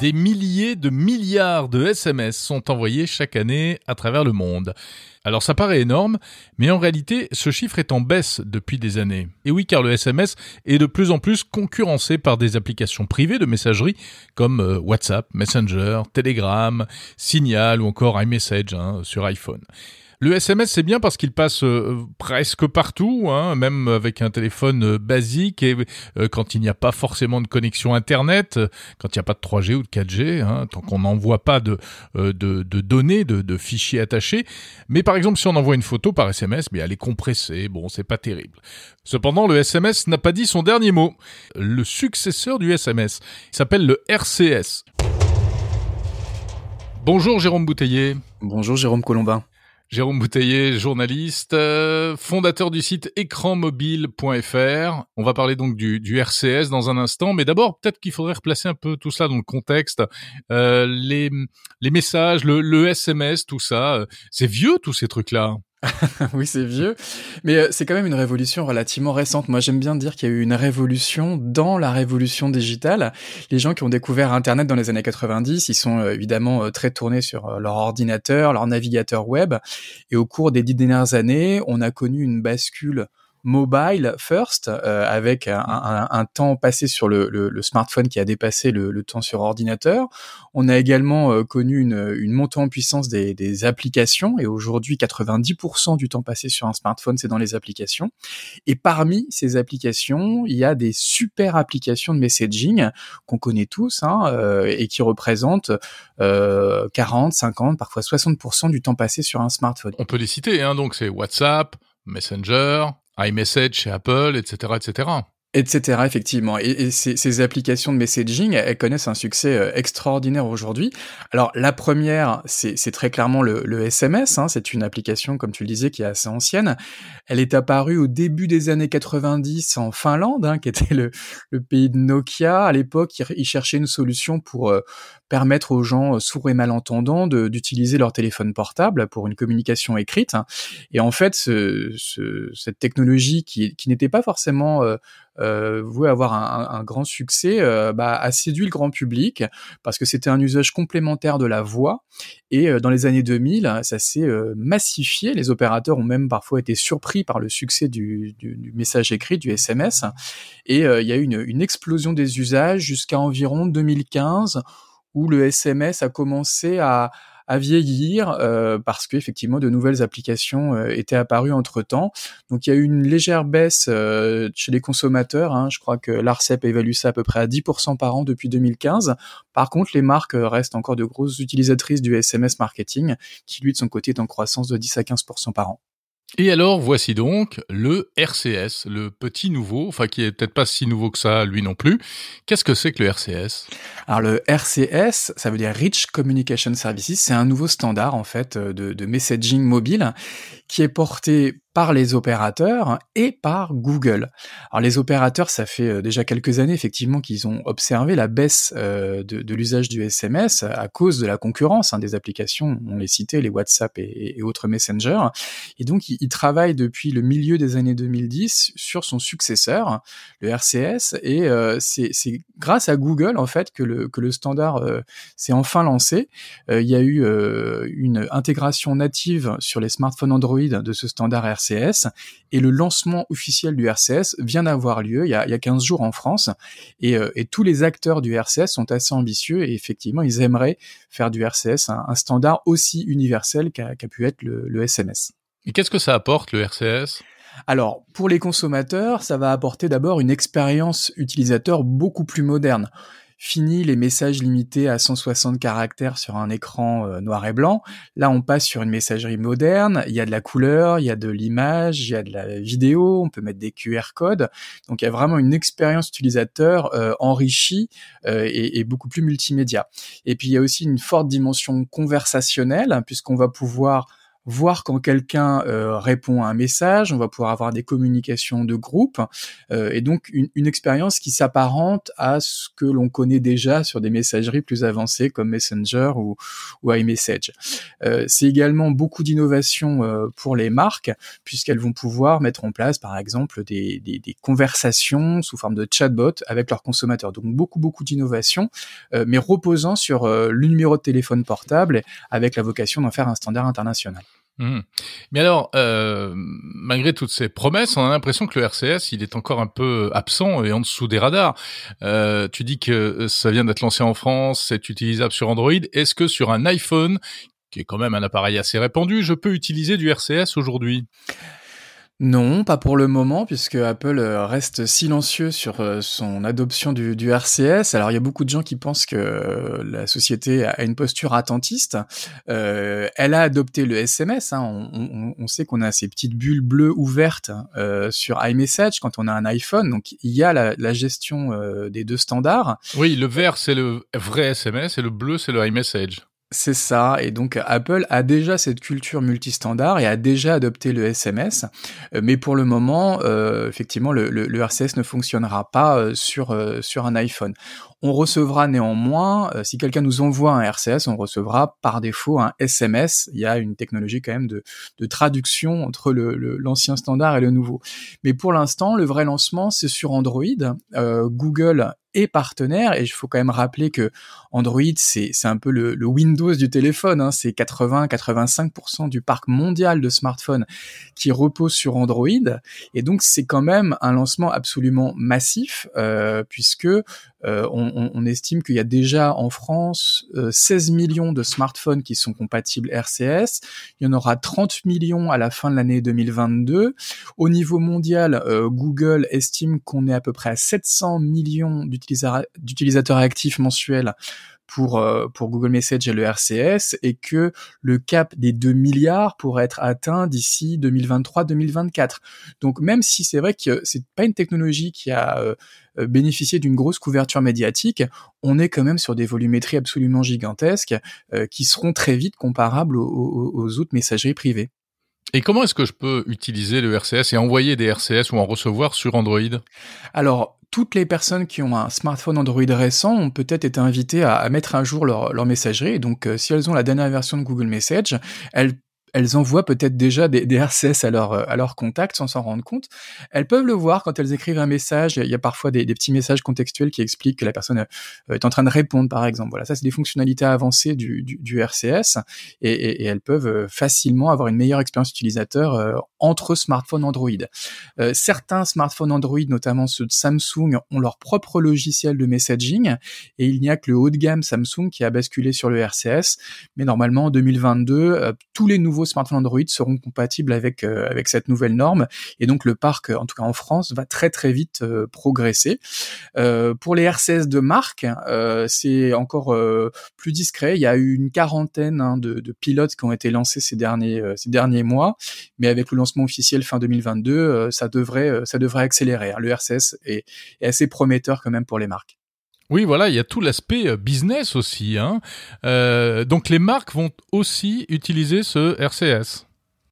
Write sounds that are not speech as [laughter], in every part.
Des milliers de milliards de SMS sont envoyés chaque année à travers le monde. Alors ça paraît énorme, mais en réalité, ce chiffre est en baisse depuis des années. Et oui, car le SMS est de plus en plus concurrencé par des applications privées de messagerie comme euh, WhatsApp, Messenger, Telegram, Signal ou encore iMessage hein, sur iPhone. Le SMS, c'est bien parce qu'il passe euh, presque partout, hein, même avec un téléphone euh, basique et euh, quand il n'y a pas forcément de connexion Internet, quand il n'y a pas de 3G ou de 4G, hein, tant qu'on n'envoie pas de, données, de, de, fichiers attachés. Mais par exemple, si on envoie une photo par SMS, mais elle est compressée, bon, c'est pas terrible. Cependant, le SMS n'a pas dit son dernier mot. Le successeur du SMS s'appelle le RCS. Bonjour Jérôme Bouteiller. Bonjour Jérôme Colombin. Jérôme Bouteiller, journaliste, euh, fondateur du site écranmobile.fr. On va parler donc du, du, RCS dans un instant, mais d'abord peut-être qu'il faudrait replacer un peu tout cela dans le contexte. Euh, les, les messages, le, le SMS, tout ça, euh, c'est vieux tous ces trucs-là. [laughs] oui, c'est vieux, mais euh, c'est quand même une révolution relativement récente. Moi, j'aime bien dire qu'il y a eu une révolution dans la révolution digitale. Les gens qui ont découvert Internet dans les années 90, ils sont euh, évidemment euh, très tournés sur leur ordinateur, leur navigateur web, et au cours des dix dernières années, on a connu une bascule mobile first, euh, avec un, temps passé sur le, smartphone qui a dépassé le, temps sur ordinateur. On a également euh, connu une, montée en puissance des, des applications, et aujourd'hui 90% du temps passé sur un smartphone, c'est dans les applications. Et parmi ces applications, il y a des super applications de messaging qu'on connaît tous, hein, euh, et qui représentent 40, 50, parfois 60% du temps passé sur un smartphone. On peut les citer, hein, donc c'est WhatsApp, Messenger, iMessage chez Apple, etc., etc etc. Effectivement, et, ces, applications de messaging, elles, connaissent un succès euh, extraordinaire aujourd'hui. Alors la première, c'est très clairement le, SMS. Hein, c'est une application, comme tu le disais, qui est assez ancienne. Elle est apparue au début des années 90 en Finlande, hein, qui était le, pays de Nokia. À l'époque, ils, cherchaient une solution pour euh, permettre aux gens euh, sourds et malentendants d'utiliser leur téléphone portable pour une communication écrite. Et en fait, ce, ce, cette technologie qui, n'était pas forcément voué avoir un, un, grand succès, euh, bah, a séduit le grand public parce que c'était un usage complémentaire de la voix. Et euh, dans les années 2000, ça s'est euh, massifié. Les opérateurs ont même parfois été surpris par le succès du, du, du message écrit, du SMS. Et il y a eu une, une explosion des usages jusqu'à environ 2015 où le SMS a commencé à, à vieillir euh, parce qu'effectivement de nouvelles applications euh, étaient apparues entre temps. Donc il y a eu une légère baisse euh, chez les consommateurs. Hein. Je crois que l'Arcep évalue ça à peu près à 10% par an depuis 2015. Par contre, les marques restent encore de grosses utilisatrices du SMS marketing, qui lui de son côté est en croissance de 10 à 15% par an. Et alors, voici donc le RCS, le petit nouveau, enfin qui est peut-être pas si nouveau que ça, lui non plus. Qu'est-ce que c'est que le RCS Alors le RCS, ça veut dire Rich Communication Services, c'est un nouveau standard en fait de, de messaging mobile qui est porté par les opérateurs et par Google. Alors les opérateurs, ça fait euh, déjà quelques années effectivement qu'ils ont observé la baisse euh, de, l'usage du SMS à cause de la concurrence hein, des applications, on les citait, les WhatsApp et, autres messengers. Et donc ils, travaillent depuis le milieu des années 2010 sur son successeur, le RCS, et euh, c'est grâce à Google en fait que le, que le standard s'est enfin lancé. Il y a eu une intégration native sur les smartphones Android de ce standard RCS et le lancement officiel du RCS vient d'avoir lieu il y, a, il y a 15 jours en France et, euh, et, tous les acteurs du RCS sont assez ambitieux et effectivement ils aimeraient faire du RCS un, un standard aussi universel qu'a pu être le, le SMS. Et qu'est-ce que ça apporte le RCS alors, pour les consommateurs, ça va apporter d'abord une expérience utilisateur beaucoup plus moderne. Fini les messages limités à 160 caractères sur un écran euh, noir et blanc. Là, on passe sur une messagerie moderne. Il y a de la couleur, il y a de l'image, il y a de la vidéo. On peut mettre des QR codes. Donc, il y a vraiment une expérience utilisateur euh, enrichie euh, et, et, beaucoup plus multimédia. Et puis, il y a aussi une forte dimension conversationnelle puisqu'on va pouvoir voir quand quelqu'un répond à un message, on va pouvoir avoir des communications de groupe, et donc une, expérience qui s'apparente à ce que l'on connaît déjà sur des messageries plus avancées comme Messenger ou, ou iMessage. C'est également beaucoup d'innovations pour les marques, puisqu'elles vont pouvoir mettre en place, par exemple, des, des, des conversations sous forme de chatbot avec leurs consommateurs. Donc beaucoup, beaucoup d'innovations, mais reposant sur le numéro de téléphone portable avec la vocation d'en faire un standard international. Mmh. Mais alors, euh, malgré toutes ces promesses, on a l'impression que le RCS, il est encore un peu absent et en dessous des radars. Euh, tu dis que ça vient d'être lancé en France, c'est utilisable sur Android. Est-ce que sur un iPhone, qui est quand même un appareil assez répandu, je peux utiliser du RCS aujourd'hui? Non, pas pour le moment, puisque Apple euh, reste silencieux sur euh, son adoption du, RCS. Alors il y a beaucoup de gens qui pensent que euh, la société a une posture attentiste. elle a adopté le SMS. Hein. On, sait qu'on a ces petites bulles bleues ouvertes sur iMessage quand on a un iPhone. Donc il y a la gestion des deux standards. Oui, le vert c'est le vrai SMS et le bleu c'est le iMessage. C'est ça, et donc Apple a déjà cette culture multistandard et a déjà adopté le SMS, euh, mais pour le moment, euh, effectivement, le, RCS ne fonctionnera pas euh, sur, un iPhone. On recevra néanmoins, si quelqu'un nous envoie un RCS, on recevra par défaut un SMS. Il y a une technologie quand même de, traduction entre l'ancien standard et le nouveau. Mais pour l'instant, le vrai lancement, c'est sur Android. Google et partenaires. Et il faut quand même rappeler que Android, c'est un peu le, Windows du téléphone. Hein. C'est 80-85% du parc mondial de smartphones qui repose sur Android. Et donc, c'est quand même un lancement absolument massif, euh, puisque euh, on, estime qu'il y a déjà en France 16 euh, millions de smartphones qui sont compatibles RCS. Il y en aura 30 millions à la fin de l'année 2022. Au niveau mondial, Google estime qu'on est à peu près à 700 millions d'utilisateurs actifs mensuels pour, euh, pour Google Message et le RCS et que le cap des 2 milliards pourrait être atteint d'ici 2023-2024. Donc même si c'est vrai que c'est pas une technologie qui a euh, bénéficié d'une grosse couverture médiatique, on est quand même sur des volumétries absolument gigantesques euh, qui seront très vite comparables aux, aux autres messageries privées. Et comment est-ce que je peux utiliser le RCS et envoyer des RCS ou en recevoir sur Android? Alors, toutes les personnes qui ont un smartphone Android récent ont peut-être été invitées à, mettre à jour leur, messagerie. Donc, euh, si elles ont la dernière version de Google Message, elles elles envoient peut-être déjà des, RCS à leur, à leur contact sans s'en rendre compte. Elles peuvent le voir quand elles écrivent un message. Il y a parfois des, petits messages contextuels qui expliquent que la personne euh, est en train de répondre, par exemple. Voilà, ça c'est des fonctionnalités avancées du, RCS et, elles peuvent euh, facilement avoir une meilleure expérience utilisateur euh, entre smartphones Android. Certains smartphones Android, notamment ceux de Samsung, ont leur propre logiciel de messaging et il n'y a que le haut de gamme Samsung qui a basculé sur le RCS. Mais normalement, en 2022, tous les nouveaux smartphones Android seront compatibles avec euh, avec cette nouvelle norme et donc le parc en tout cas en France va très très vite euh, progresser. Euh, pour les RCS de marque, c'est encore plus discret. Il y a eu une quarantaine hein, de, de, pilotes qui ont été lancés ces derniers ces derniers mois, mais avec le lancement officiel fin 2022, ça devrait ça devrait accélérer. Hein. Le RCS est, est assez prometteur quand même pour les marques. Oui, voilà, il y a tout l'aspect euh, business aussi. Hein. Euh, donc les marques vont aussi utiliser ce RCS.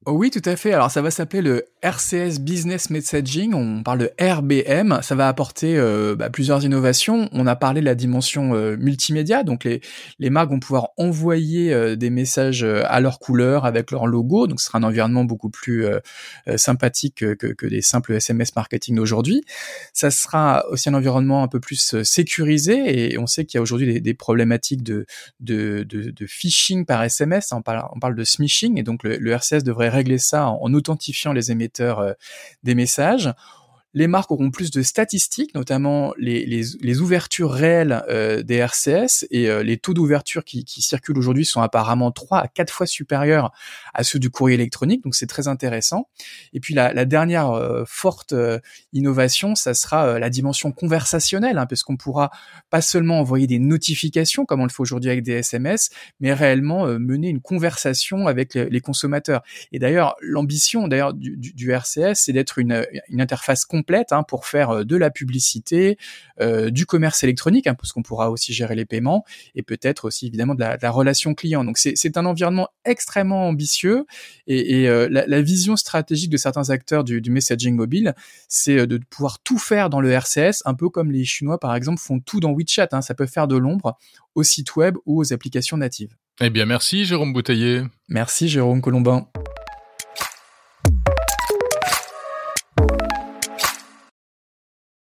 Oh oui, tout à fait. Alors ça va s'appeler le RCS Business Messaging, on parle de RBM, ça va apporter euh, bah, plusieurs innovations. On a parlé de la dimension euh, multimédia, donc les, marques vont pouvoir envoyer euh, des messages à leur couleur avec leur logo, donc ce sera un environnement beaucoup plus sympathique que, des simples SMS marketing d'aujourd'hui. Ça sera aussi un environnement un peu plus sécurisé et on sait qu'il y a aujourd'hui des, problématiques de, phishing par SMS, on parle, de smishing et donc le, RCS devrait régler ça en authentifiant les émetteurs euh, des messages. Les marques auront plus de statistiques, notamment les, ouvertures réelles euh, des RCS et euh, les taux d'ouverture qui, circulent aujourd'hui sont apparemment 3 à 4 fois supérieurs à ceux du courrier électronique, donc c'est très intéressant. Et puis la, dernière euh, forte innovation, ça sera la dimension conversationnelle, hein, parce qu'on pourra pas seulement envoyer des notifications comme on le fait aujourd'hui avec des SMS, mais réellement mener une conversation avec les, consommateurs. Et d'ailleurs, l'ambition d'ailleurs du, RCS, c'est d'être une, interface complète hein, pour faire de la publicité, du commerce électronique, hein, parce qu'on pourra aussi gérer les paiements, et peut-être aussi évidemment de la, relation client. Donc c'est un environnement extrêmement ambitieux, et, la, vision stratégique de certains acteurs du, du messaging mobile, c'est de pouvoir tout faire dans le RCS, un peu comme les Chinois par exemple font tout dans WeChat. Hein. Ça peut faire de l'ombre au site web ou aux applications natives. Eh bien, merci Jérôme Bouteiller. Merci Jérôme Colombin.